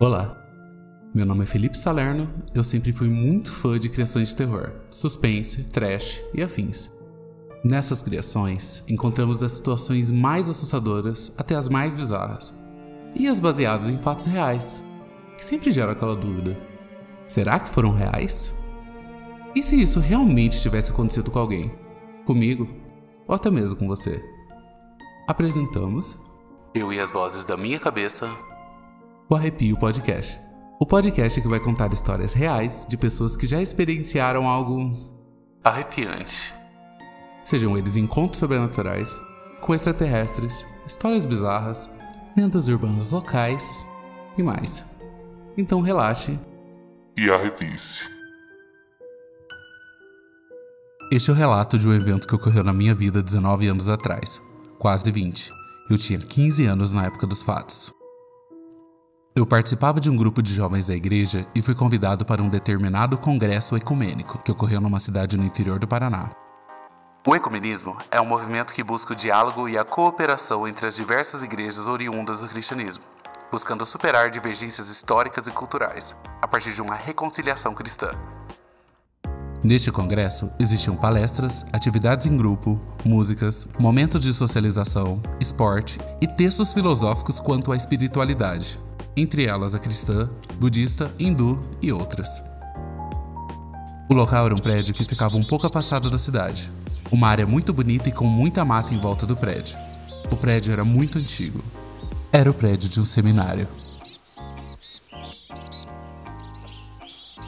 Olá, meu nome é Felipe Salerno. Eu sempre fui muito fã de criações de terror, suspense, trash e afins. Nessas criações, encontramos as situações mais assustadoras até as mais bizarras, e as baseadas em fatos reais, que sempre geram aquela dúvida: será que foram reais? E se isso realmente tivesse acontecido com alguém? Comigo? Ou até mesmo com você? Apresentamos Eu e as Vozes da Minha Cabeça o Arrepio Podcast. O podcast que vai contar histórias reais de pessoas que já experienciaram algo arrepiante. Sejam eles encontros sobrenaturais, com extraterrestres, histórias bizarras, lendas urbanas locais e mais. Então relaxe e arrepie-se. Este é o relato de um evento que ocorreu na minha vida 19 anos atrás, quase 20. Eu tinha 15 anos na época dos fatos. Eu participava de um grupo de jovens da igreja e fui convidado para um determinado congresso ecumênico que ocorreu numa cidade no interior do Paraná. O ecumenismo é um movimento que busca o diálogo e a cooperação entre as diversas igrejas oriundas do cristianismo, buscando superar divergências históricas e culturais, a partir de uma reconciliação cristã. Neste congresso existiam palestras, atividades em grupo, músicas, momentos de socialização, esporte e textos filosóficos quanto à espiritualidade, entre elas a cristã, budista, hindu e outras. O local era um prédio que ficava um pouco afastado da cidade. Uma área muito bonita e com muita mata em volta do prédio. O prédio era muito antigo. Era o prédio de um seminário.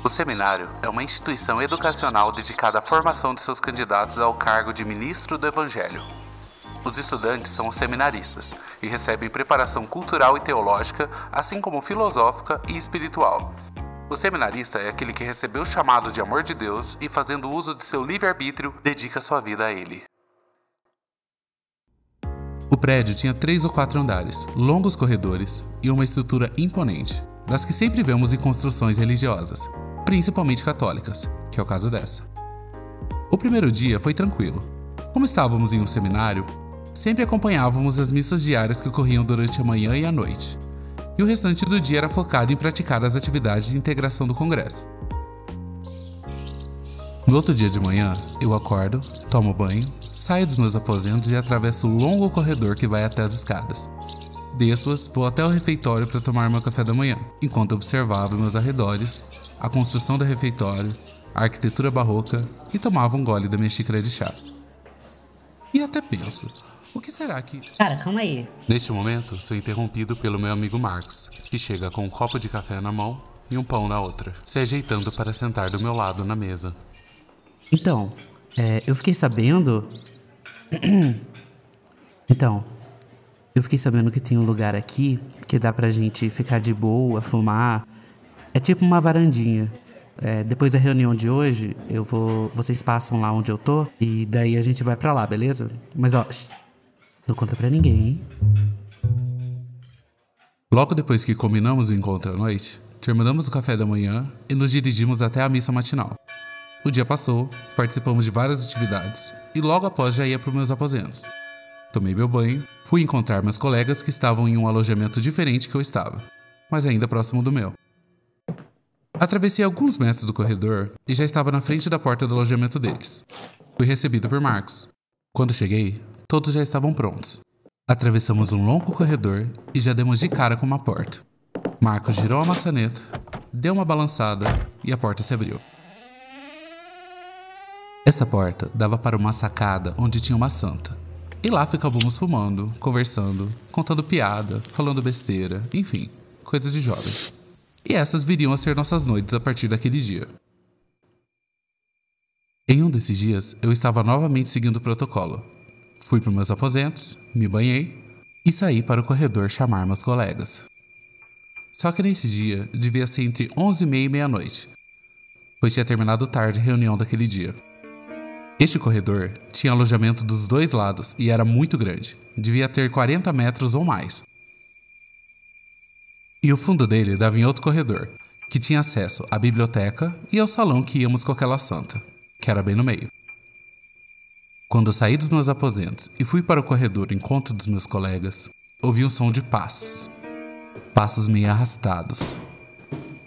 O seminário é uma instituição educacional dedicada à formação de seus candidatos ao cargo de ministro do Evangelho. Os estudantes são os seminaristas e recebem preparação cultural e teológica, assim como filosófica e espiritual. O seminarista é aquele que recebeu o chamado de amor de Deus e, fazendo uso de seu livre-arbítrio, dedica sua vida a ele. O prédio tinha três ou quatro andares, longos corredores e uma estrutura imponente, das que sempre vemos em construções religiosas, principalmente católicas, que é o caso dessa. O primeiro dia foi tranquilo. Como estávamos em um seminário, Sempre acompanhávamos as missas diárias que ocorriam durante a manhã e a noite, e o restante do dia era focado em praticar as atividades de integração do Congresso. No outro dia de manhã, eu acordo, tomo banho, saio dos meus aposentos e atravesso o longo corredor que vai até as escadas. Desço-as, vou até o refeitório para tomar meu café da manhã, enquanto observava meus arredores, a construção do refeitório, a arquitetura barroca e tomava um gole da minha xícara de chá. E até penso, o que será que. Cara, calma aí. Neste momento, sou interrompido pelo meu amigo Marcos, que chega com um copo de café na mão e um pão na outra, se ajeitando para sentar do meu lado na mesa. Então, é, eu fiquei sabendo. então, eu fiquei sabendo que tem um lugar aqui que dá pra gente ficar de boa, fumar. É tipo uma varandinha. É, depois da reunião de hoje, eu vou. Vocês passam lá onde eu tô e daí a gente vai para lá, beleza? Mas ó, não conta pra ninguém? Logo depois que combinamos o encontro à noite, terminamos o café da manhã e nos dirigimos até a missa matinal. O dia passou, participamos de várias atividades e logo após já ia para os meus aposentos. Tomei meu banho, fui encontrar meus colegas que estavam em um alojamento diferente que eu estava, mas ainda próximo do meu. Atravessei alguns metros do corredor e já estava na frente da porta do alojamento deles. Fui recebido por Marcos. Quando cheguei, Todos já estavam prontos. Atravessamos um longo corredor e já demos de cara com uma porta. Marcos girou a maçaneta, deu uma balançada e a porta se abriu. Essa porta dava para uma sacada onde tinha uma santa. E lá ficávamos fumando, conversando, contando piada, falando besteira, enfim, coisas de jovem. E essas viriam a ser nossas noites a partir daquele dia. Em um desses dias, eu estava novamente seguindo o protocolo, Fui para meus aposentos, me banhei e saí para o corredor chamar meus colegas. Só que nesse dia devia ser entre 11 e meia e meia-noite, pois tinha terminado tarde a reunião daquele dia. Este corredor tinha alojamento dos dois lados e era muito grande, devia ter 40 metros ou mais. E o fundo dele dava em outro corredor, que tinha acesso à biblioteca e ao salão que íamos com aquela santa, que era bem no meio. Quando saí dos meus aposentos e fui para o corredor em encontro dos meus colegas, ouvi um som de passos. Passos meio arrastados.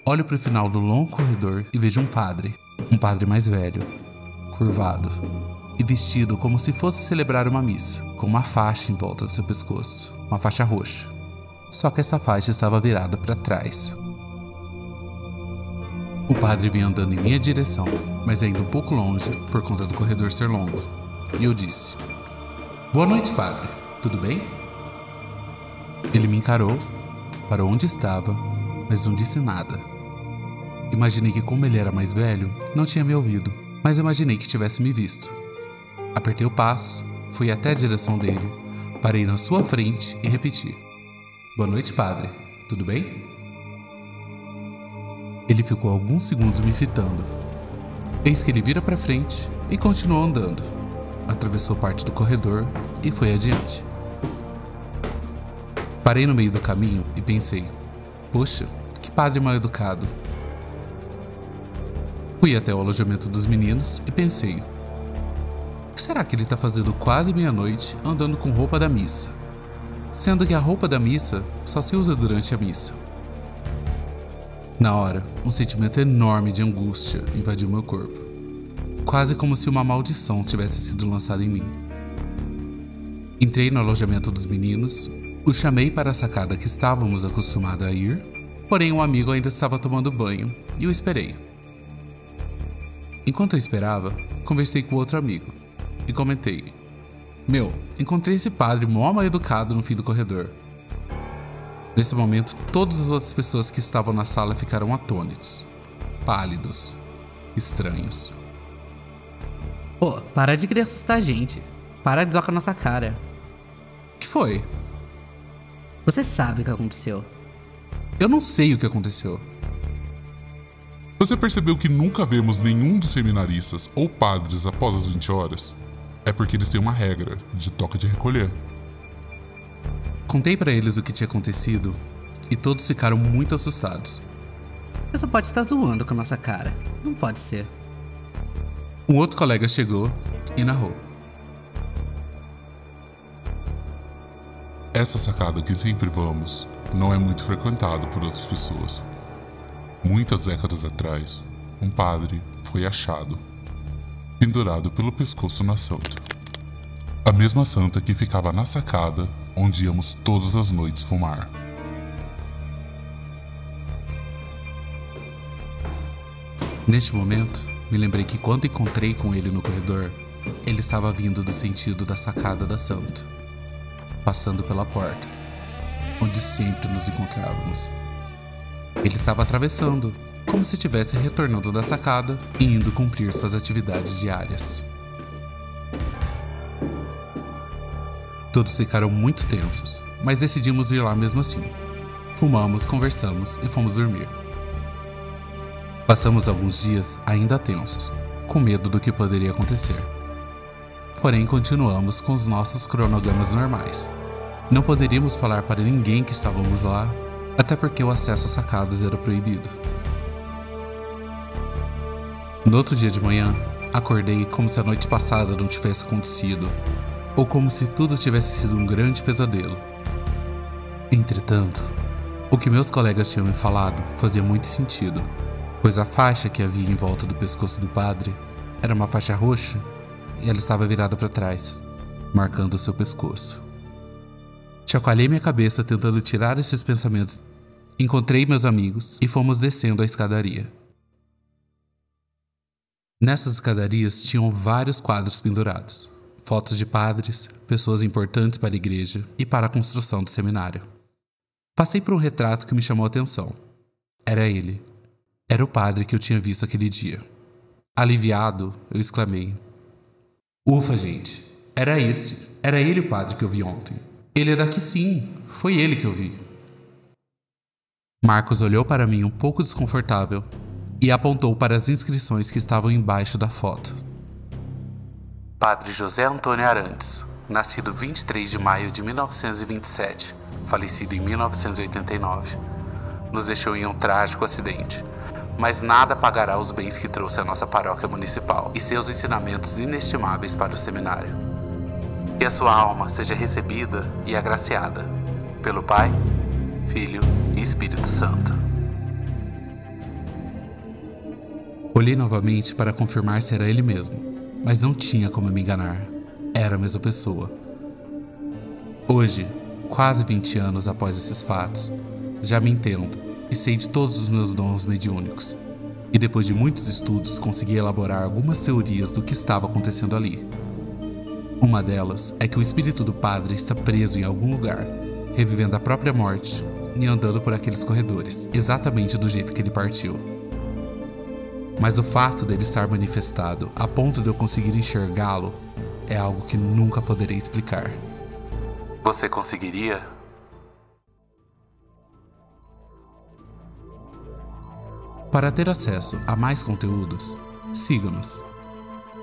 Olho para o final do longo corredor e vejo um padre, um padre mais velho, curvado e vestido como se fosse celebrar uma missa, com uma faixa em volta do seu pescoço, uma faixa roxa. Só que essa faixa estava virada para trás. O padre vinha andando em minha direção, mas ainda um pouco longe por conta do corredor ser longo. E eu disse: Boa noite, padre. Tudo bem? Ele me encarou, parou onde estava, mas não disse nada. Imaginei que, como ele era mais velho, não tinha me ouvido, mas imaginei que tivesse me visto. Apertei o passo, fui até a direção dele, parei na sua frente e repeti: Boa noite, padre. Tudo bem? Ele ficou alguns segundos me fitando. Eis que ele vira para frente e continuou andando. Atravessou parte do corredor e foi adiante. Parei no meio do caminho e pensei: Poxa, que padre mal educado. Fui até o alojamento dos meninos e pensei: O que será que ele está fazendo quase meia-noite andando com roupa da missa? Sendo que a roupa da missa só se usa durante a missa. Na hora, um sentimento enorme de angústia invadiu meu corpo. Quase como se uma maldição tivesse sido lançada em mim. Entrei no alojamento dos meninos, o chamei para a sacada que estávamos acostumados a ir, porém um amigo ainda estava tomando banho e o esperei. Enquanto eu esperava, conversei com outro amigo e comentei: Meu, encontrei esse padre mó mal educado no fim do corredor. Nesse momento, todas as outras pessoas que estavam na sala ficaram atônitos, pálidos, estranhos. Pô, para de querer assustar a gente. Para de zoar com a nossa cara. O que foi? Você sabe o que aconteceu. Eu não sei o que aconteceu. Você percebeu que nunca vemos nenhum dos seminaristas ou padres após as 20 horas? É porque eles têm uma regra de toque de recolher. Contei para eles o que tinha acontecido e todos ficaram muito assustados. Você só pode estar zoando com a nossa cara. Não pode ser. Um outro colega chegou e narrou. Essa sacada que sempre vamos não é muito frequentada por outras pessoas. Muitas décadas atrás, um padre foi achado, pendurado pelo pescoço na santa. A mesma santa que ficava na sacada onde íamos todas as noites fumar. Neste momento, me lembrei que quando encontrei com ele no corredor, ele estava vindo do sentido da sacada da santa, passando pela porta, onde sempre nos encontrávamos. Ele estava atravessando, como se estivesse retornando da sacada e indo cumprir suas atividades diárias. Todos ficaram muito tensos, mas decidimos ir lá mesmo assim. Fumamos, conversamos e fomos dormir. Passamos alguns dias ainda tensos, com medo do que poderia acontecer. Porém, continuamos com os nossos cronogramas normais. Não poderíamos falar para ninguém que estávamos lá, até porque o acesso às sacadas era proibido. No outro dia de manhã, acordei como se a noite passada não tivesse acontecido, ou como se tudo tivesse sido um grande pesadelo. Entretanto, o que meus colegas tinham me falado fazia muito sentido pois a faixa que havia em volta do pescoço do padre era uma faixa roxa e ela estava virada para trás, marcando o seu pescoço. Chacoalhei minha cabeça tentando tirar esses pensamentos. Encontrei meus amigos e fomos descendo a escadaria. Nessas escadarias tinham vários quadros pendurados, fotos de padres, pessoas importantes para a igreja e para a construção do seminário. Passei por um retrato que me chamou a atenção. Era ele, era o padre que eu tinha visto aquele dia. Aliviado, eu exclamei: Ufa, gente! Era esse! Era ele o padre que eu vi ontem. Ele é daqui sim! Foi ele que eu vi. Marcos olhou para mim um pouco desconfortável e apontou para as inscrições que estavam embaixo da foto. Padre José Antônio Arantes, nascido 23 de maio de 1927, falecido em 1989, nos deixou em um trágico acidente mas nada pagará os bens que trouxe a nossa paróquia municipal e seus ensinamentos inestimáveis para o seminário. Que a sua alma seja recebida e agraciada pelo Pai Filho e Espírito Santo. Olhei novamente para confirmar se era ele mesmo, mas não tinha como me enganar. Era a mesma pessoa. Hoje, quase 20 anos após esses fatos, já me entendo e sei de todos os meus dons mediúnicos. E depois de muitos estudos, consegui elaborar algumas teorias do que estava acontecendo ali. Uma delas é que o espírito do padre está preso em algum lugar, revivendo a própria morte e andando por aqueles corredores, exatamente do jeito que ele partiu. Mas o fato dele estar manifestado a ponto de eu conseguir enxergá-lo é algo que nunca poderei explicar. Você conseguiria? Para ter acesso a mais conteúdos, siga-nos.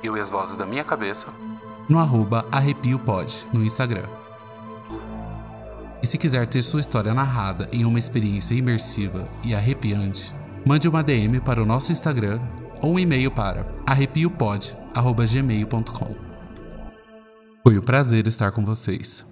Eu e as vozes da minha cabeça no arroba arrepiopod no Instagram. E se quiser ter sua história narrada em uma experiência imersiva e arrepiante, mande uma DM para o nosso Instagram ou um e-mail para arrepiopod.gmail.com. Foi um prazer estar com vocês.